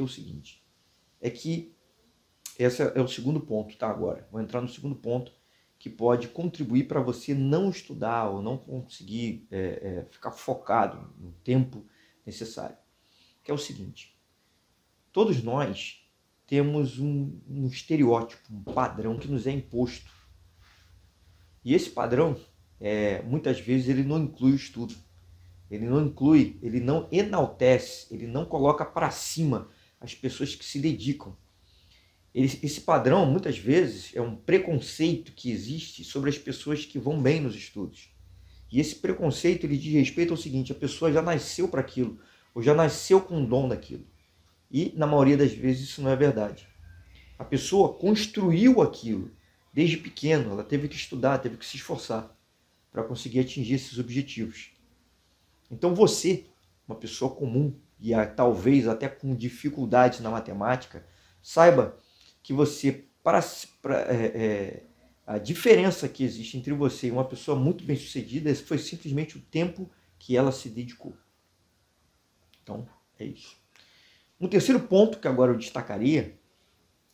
é o seguinte, é que esse é o segundo ponto, tá? Agora, vou entrar no segundo ponto que pode contribuir para você não estudar ou não conseguir é, é, ficar focado no tempo necessário. Que é o seguinte: todos nós temos um, um estereótipo, um padrão que nos é imposto. E esse padrão, é, muitas vezes, ele não inclui o estudo. Ele não inclui, ele não enaltece, ele não coloca para cima as pessoas que se dedicam. Esse padrão, muitas vezes, é um preconceito que existe sobre as pessoas que vão bem nos estudos. E esse preconceito ele diz respeito ao seguinte: a pessoa já nasceu para aquilo, ou já nasceu com o dom daquilo. E, na maioria das vezes, isso não é verdade. A pessoa construiu aquilo desde pequeno, ela teve que estudar, teve que se esforçar para conseguir atingir esses objetivos. Então, você, uma pessoa comum, e talvez até com dificuldades na matemática, saiba que você, para, para é, é, a diferença que existe entre você e uma pessoa muito bem sucedida foi simplesmente o tempo que ela se dedicou. Então, é isso. Um terceiro ponto que agora eu destacaria,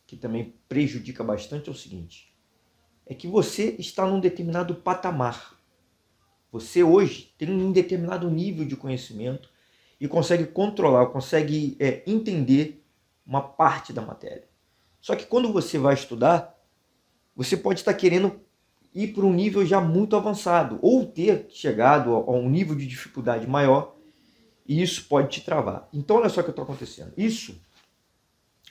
que também prejudica bastante, é o seguinte: é que você está num determinado patamar. Você hoje tem um determinado nível de conhecimento e consegue controlar, consegue é, entender uma parte da matéria. Só que quando você vai estudar, você pode estar querendo ir para um nível já muito avançado ou ter chegado a um nível de dificuldade maior e isso pode te travar. Então, olha só o que está acontecendo. Isso,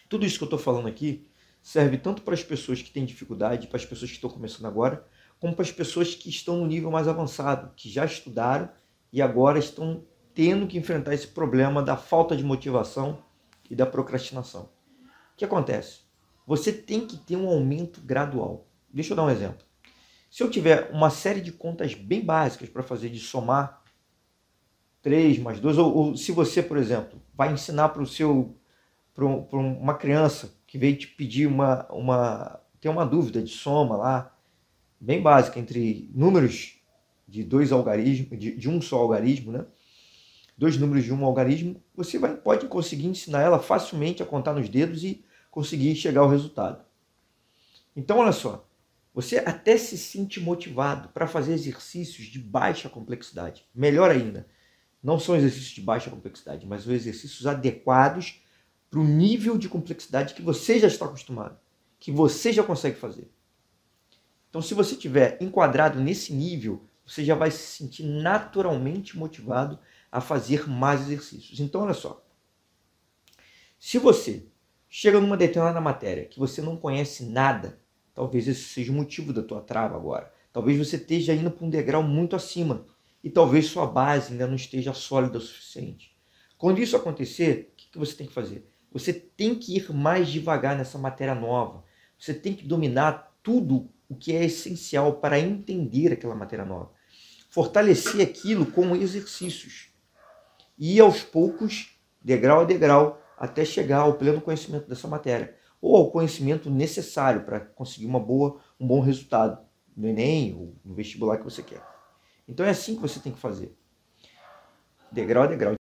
tudo isso que eu estou falando aqui, serve tanto para as pessoas que têm dificuldade, para as pessoas que estão começando agora, como para as pessoas que estão no nível mais avançado, que já estudaram e agora estão tendo que enfrentar esse problema da falta de motivação e da procrastinação. O que acontece? você tem que ter um aumento gradual. Deixa eu dar um exemplo. Se eu tiver uma série de contas bem básicas para fazer de somar 3 mais 2, ou, ou se você, por exemplo, vai ensinar para o seu para uma criança que veio te pedir uma, uma tem uma dúvida de soma lá, bem básica, entre números de dois algarismos, de, de um só algarismo, né? Dois números de um algarismo, você vai, pode conseguir ensinar ela facilmente a contar nos dedos e conseguir chegar ao resultado. Então, olha só, você até se sente motivado para fazer exercícios de baixa complexidade. Melhor ainda, não são exercícios de baixa complexidade, mas são exercícios adequados para o nível de complexidade que você já está acostumado, que você já consegue fazer. Então, se você estiver enquadrado nesse nível, você já vai se sentir naturalmente motivado a fazer mais exercícios. Então, olha só. Se você chega numa determinada matéria que você não conhece nada, talvez esse seja o motivo da tua trava agora. Talvez você esteja indo para um degrau muito acima e talvez sua base ainda não esteja sólida o suficiente. Quando isso acontecer, o que você tem que fazer? Você tem que ir mais devagar nessa matéria nova. Você tem que dominar tudo o que é essencial para entender aquela matéria nova. Fortalecer aquilo com exercícios. E aos poucos, degrau a degrau, até chegar ao pleno conhecimento dessa matéria, ou ao conhecimento necessário para conseguir uma boa, um bom resultado no Enem ou no vestibular que você quer. Então é assim que você tem que fazer. Degrau a degrau.